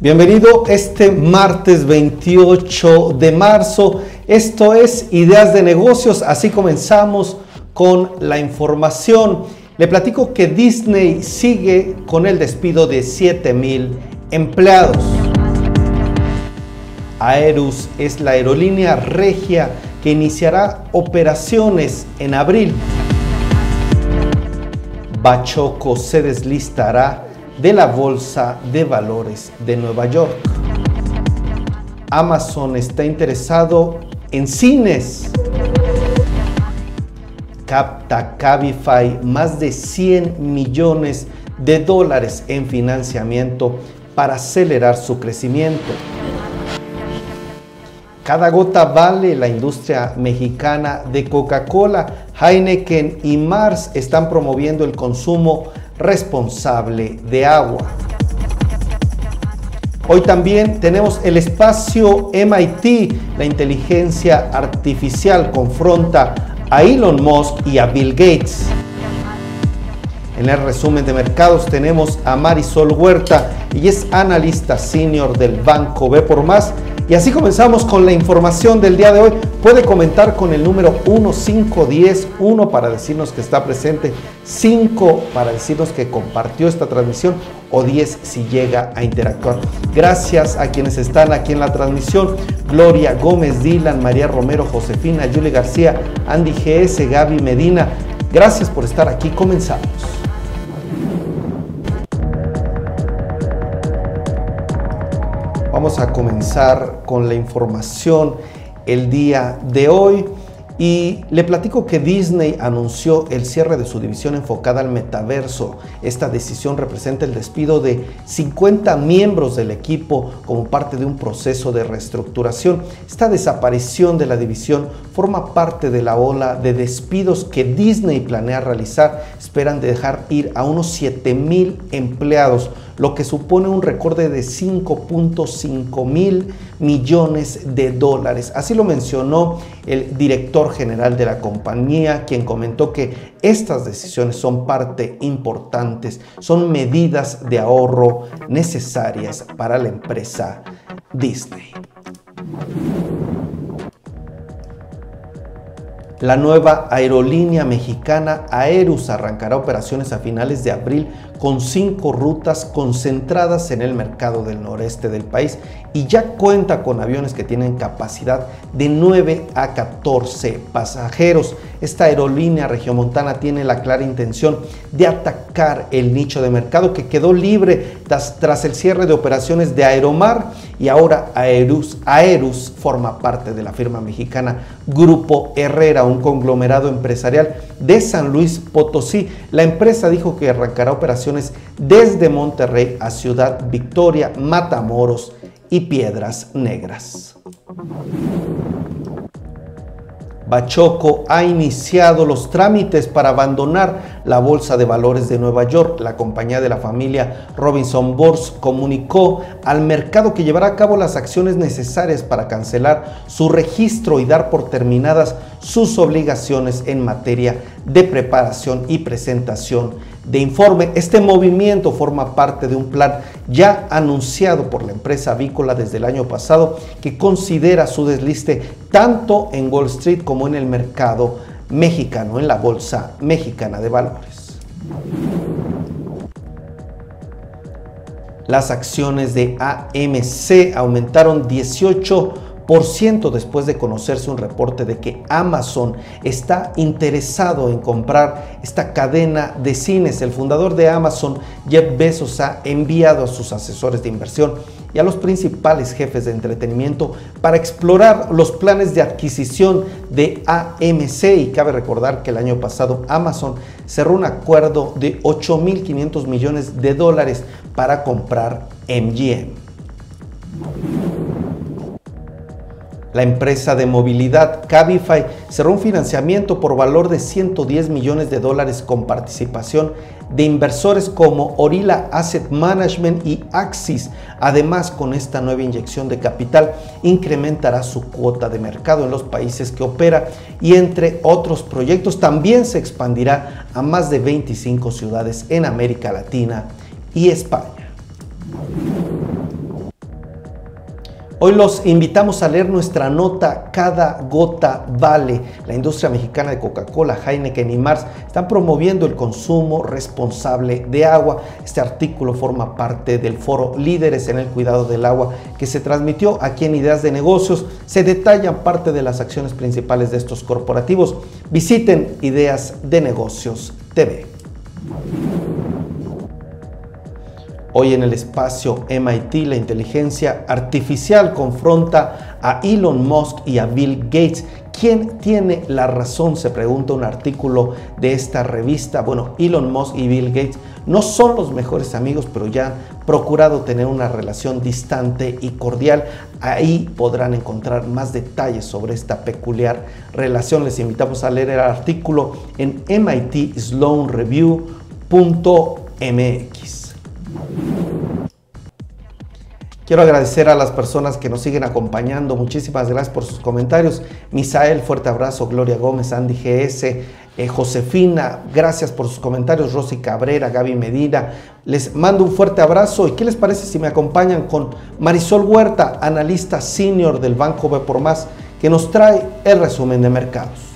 Bienvenido este martes 28 de marzo. Esto es Ideas de Negocios. Así comenzamos con la información. Le platico que Disney sigue con el despido de 7 mil empleados. Aerus es la aerolínea regia que iniciará operaciones en abril. Bachoco se deslistará de la Bolsa de Valores de Nueva York. Amazon está interesado en cines. Capta Cabify más de 100 millones de dólares en financiamiento para acelerar su crecimiento. Cada gota vale la industria mexicana de Coca-Cola. Heineken y Mars están promoviendo el consumo responsable de agua. Hoy también tenemos el espacio MIT, la inteligencia artificial confronta a Elon Musk y a Bill Gates. En el resumen de mercados tenemos a Marisol Huerta y es analista senior del Banco B por Más y así comenzamos con la información del día de hoy. Puede comentar con el número 1510, 1 para decirnos que está presente, 5 para decirnos que compartió esta transmisión o 10 si llega a interactuar. Gracias a quienes están aquí en la transmisión. Gloria Gómez, Dylan, María Romero, Josefina, Julie García, Andy GS, Gaby Medina. Gracias por estar aquí. Comenzamos. Vamos a comenzar con la información el día de hoy. Y le platico que Disney anunció el cierre de su división enfocada al metaverso. Esta decisión representa el despido de 50 miembros del equipo como parte de un proceso de reestructuración. Esta desaparición de la división forma parte de la ola de despidos que Disney planea realizar. Esperan dejar ir a unos 7 mil empleados lo que supone un recorte de 5.5 mil millones de dólares. Así lo mencionó el director general de la compañía, quien comentó que estas decisiones son parte importantes, son medidas de ahorro necesarias para la empresa Disney. La nueva aerolínea mexicana Aerus arrancará operaciones a finales de abril con cinco rutas concentradas en el mercado del noreste del país y ya cuenta con aviones que tienen capacidad de 9 a 14 pasajeros. Esta aerolínea regiomontana tiene la clara intención de atacar el nicho de mercado que quedó libre tras, el cierre de operaciones de Aeromar y ahora Aerus, Aerus forma parte de la firma mexicana Grupo Herrera, un conglomerado empresarial de San Luis Potosí. La empresa dijo que arrancará operaciones desde Monterrey a Ciudad Victoria, Matamoros y Piedras Negras. Bachoco ha iniciado los trámites para abandonar la Bolsa de Valores de Nueva York. La compañía de la familia Robinson Bors comunicó al mercado que llevará a cabo las acciones necesarias para cancelar su registro y dar por terminadas sus obligaciones en materia de preparación y presentación de informe. Este movimiento forma parte de un plan ya anunciado por la empresa avícola desde el año pasado que considera su desliste tanto en Wall Street como en el mercado mexicano, en la Bolsa Mexicana de Valores. Las acciones de AMC aumentaron 18 después de conocerse un reporte de que Amazon está interesado en comprar esta cadena de cines. El fundador de Amazon, Jeff Bezos, ha enviado a sus asesores de inversión y a los principales jefes de entretenimiento para explorar los planes de adquisición de AMC y cabe recordar que el año pasado Amazon cerró un acuerdo de 8.500 millones de dólares para comprar MGM. La empresa de movilidad Cabify cerró un financiamiento por valor de 110 millones de dólares con participación de inversores como Orila Asset Management y Axis. Además, con esta nueva inyección de capital, incrementará su cuota de mercado en los países que opera y entre otros proyectos también se expandirá a más de 25 ciudades en América Latina y España. Hoy los invitamos a leer nuestra nota Cada gota vale. La industria mexicana de Coca-Cola, Heineken y Mars están promoviendo el consumo responsable de agua. Este artículo forma parte del foro Líderes en el Cuidado del Agua que se transmitió aquí en Ideas de Negocios. Se detallan parte de las acciones principales de estos corporativos. Visiten Ideas de Negocios TV. Hoy en el espacio MIT, la inteligencia artificial confronta a Elon Musk y a Bill Gates. ¿Quién tiene la razón? Se pregunta un artículo de esta revista. Bueno, Elon Musk y Bill Gates no son los mejores amigos, pero ya han procurado tener una relación distante y cordial. Ahí podrán encontrar más detalles sobre esta peculiar relación. Les invitamos a leer el artículo en mitsloanreview.mx. Quiero agradecer a las personas que nos siguen acompañando. Muchísimas gracias por sus comentarios. Misael, fuerte abrazo. Gloria Gómez, Andy GS, eh, Josefina, gracias por sus comentarios. Rosy Cabrera, Gaby Medina. Les mando un fuerte abrazo. ¿Y qué les parece si me acompañan con Marisol Huerta, analista senior del Banco B por Más, que nos trae el resumen de mercados?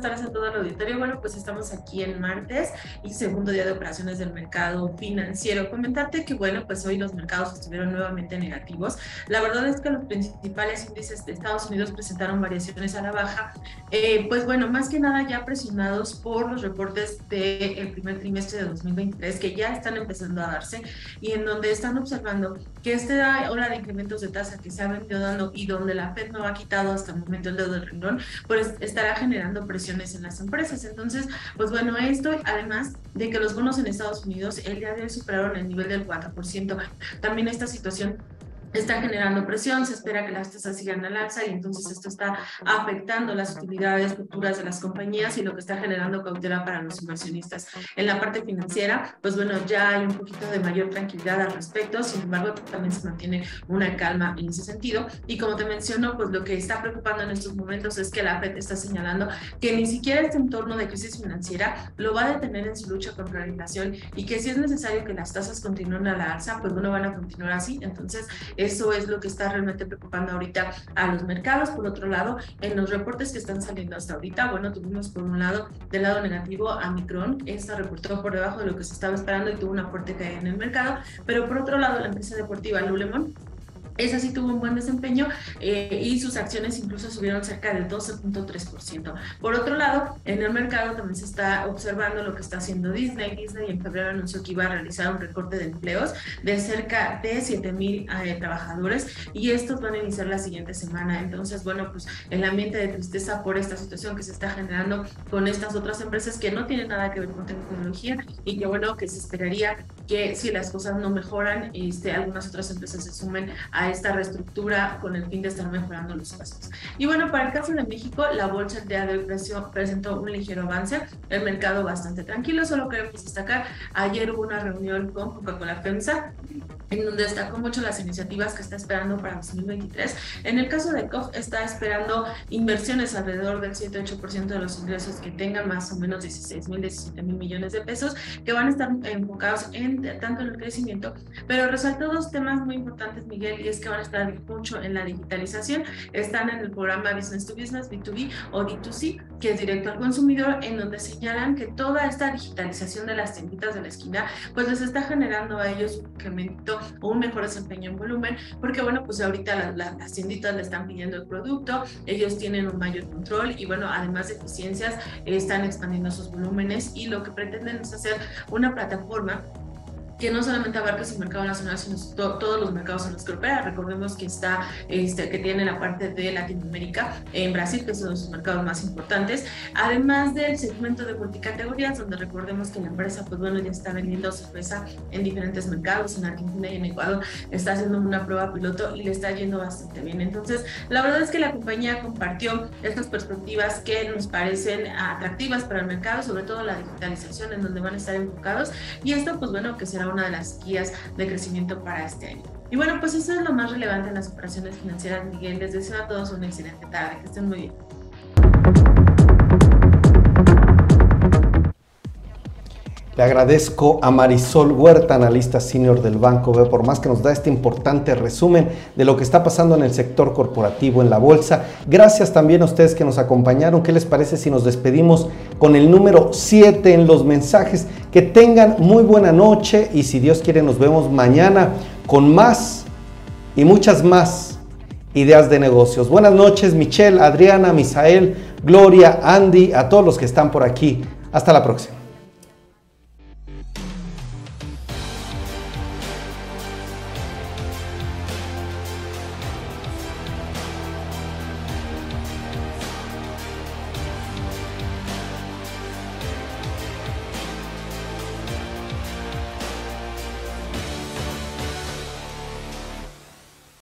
Tardes a todo el auditorio. Bueno, pues estamos aquí en martes y segundo día de operaciones del mercado financiero. Comentarte que, bueno, pues hoy los mercados estuvieron nuevamente negativos. La verdad es que los principales índices de Estados Unidos presentaron variaciones a la baja. Eh, pues bueno, más que nada ya presionados por los reportes del primer trimestre de 2023 que ya están empezando a darse y en donde están observando que esta ola de incrementos de tasa que se ha venido dando y donde la Fed no ha quitado hasta el momento el dedo del renglón, pues estará generando presiones en las empresas. Entonces, pues bueno, esto además de que los bonos en Estados Unidos el día de hoy superaron el nivel del 4%, también esta situación está generando presión, se espera que las tasas sigan al alza y entonces esto está afectando las utilidades futuras de las compañías y lo que está generando cautela para los inversionistas. En la parte financiera, pues bueno, ya hay un poquito de mayor tranquilidad al respecto, sin embargo, también se mantiene una calma en ese sentido. Y como te menciono, pues lo que está preocupando en estos momentos es que la FED está señalando que ni siquiera este entorno de crisis financiera lo va a detener en su lucha contra la inflación y que si es necesario que las tasas continúen a la alza, pues bueno, van a continuar así. Entonces, eso es lo que está realmente preocupando ahorita a los mercados. Por otro lado, en los reportes que están saliendo hasta ahorita, bueno, tuvimos por un lado, del lado negativo, a Micron. Esta reportó por debajo de lo que se estaba esperando y tuvo una fuerte caída en el mercado. Pero por otro lado, la empresa deportiva Lulemon esa sí tuvo un buen desempeño eh, y sus acciones incluso subieron cerca del 12.3%. Por otro lado, en el mercado también se está observando lo que está haciendo Disney. Disney en febrero anunció que iba a realizar un recorte de empleos de cerca de 7 mil eh, trabajadores y estos van a iniciar la siguiente semana. Entonces, bueno, pues el ambiente de tristeza por esta situación que se está generando con estas otras empresas que no tienen nada que ver con tecnología y que, bueno, que se esperaría que si las cosas no mejoran, este, algunas otras empresas se sumen a esta reestructura con el fin de estar mejorando los costos. Y bueno, para el caso de México, la bolsa de hoy presentó un ligero avance, el mercado bastante tranquilo, solo queremos destacar, ayer hubo una reunión con Coca-Cola FEMSA, en donde destacó mucho las iniciativas que está esperando para 2023. En el caso de COF, está esperando inversiones alrededor del 7-8% de los ingresos que tengan más o menos 16 mil, 17 mil millones de pesos, que van a estar enfocados en tanto en el crecimiento, pero resaltó dos temas muy importantes, Miguel, y es que van a estar mucho en la digitalización. Están en el programa Business to Business, B2B o D2C, que es directo al consumidor, en donde señalan que toda esta digitalización de las tienditas de la esquina, pues les está generando a ellos un incremento o un mejor desempeño en volumen, porque bueno, pues ahorita las tienditas le están pidiendo el producto, ellos tienen un mayor control y bueno, además de eficiencias, están expandiendo sus volúmenes y lo que pretenden es hacer una plataforma que no solamente abarca su mercado nacional, sino todos los mercados en los que opera. Recordemos que está, este, que tiene la parte de Latinoamérica, en Brasil, que de sus mercados más importantes, además del segmento de multicategorías, donde recordemos que la empresa, pues bueno, ya está vendiendo cerveza en diferentes mercados, en Argentina y en Ecuador, está haciendo una prueba piloto y le está yendo bastante bien. Entonces, la verdad es que la compañía compartió estas perspectivas que nos parecen atractivas para el mercado, sobre todo la digitalización, en donde van a estar enfocados, y esto, pues bueno, que será una de las guías de crecimiento para este año. Y bueno, pues eso es lo más relevante en las operaciones financieras, Miguel. Les deseo a todos una excelente tarde. Que estén muy bien. Le agradezco a Marisol Huerta, analista senior del Banco B, por más que nos da este importante resumen de lo que está pasando en el sector corporativo, en la bolsa. Gracias también a ustedes que nos acompañaron. ¿Qué les parece si nos despedimos con el número 7 en los mensajes? Que tengan muy buena noche y si Dios quiere nos vemos mañana con más y muchas más ideas de negocios. Buenas noches Michelle, Adriana, Misael, Gloria, Andy, a todos los que están por aquí. Hasta la próxima.